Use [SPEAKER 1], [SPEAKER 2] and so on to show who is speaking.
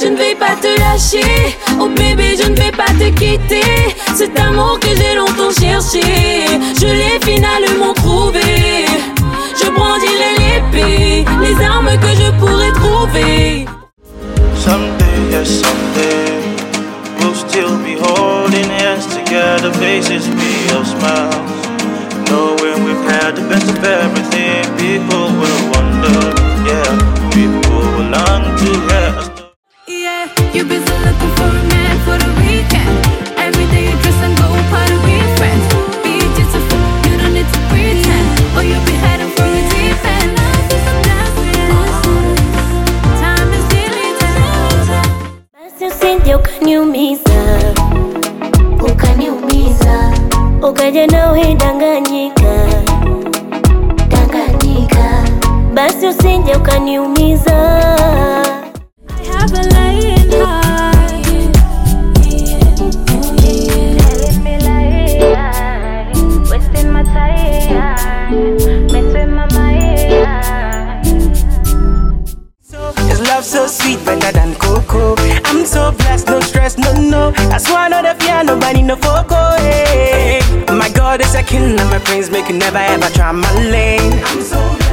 [SPEAKER 1] Je ne vais pas te lâcher, oh bébé, je ne vais pas te quitter. Cet amour que j'ai longtemps cherché, je l'ai finalement trouvé. Je brandirai l'épée, les armes que je pourrais trouver.
[SPEAKER 2] Someday, yes, someday, we'll still be holding hands together, faces be of smiles. Knowing we've had the best of everything, people will
[SPEAKER 3] Usije ukaniumiza, ukaniumiza, ukaja nawe danganyika, danganyika. Basi usije ukaniumiza.
[SPEAKER 4] So sweet, better than cocoa? I'm so blessed, no stress, no, no. I know the fear, nobody no foco. Hey. Eh. My God is a king, and my prince make you never ever try my lane. I'm so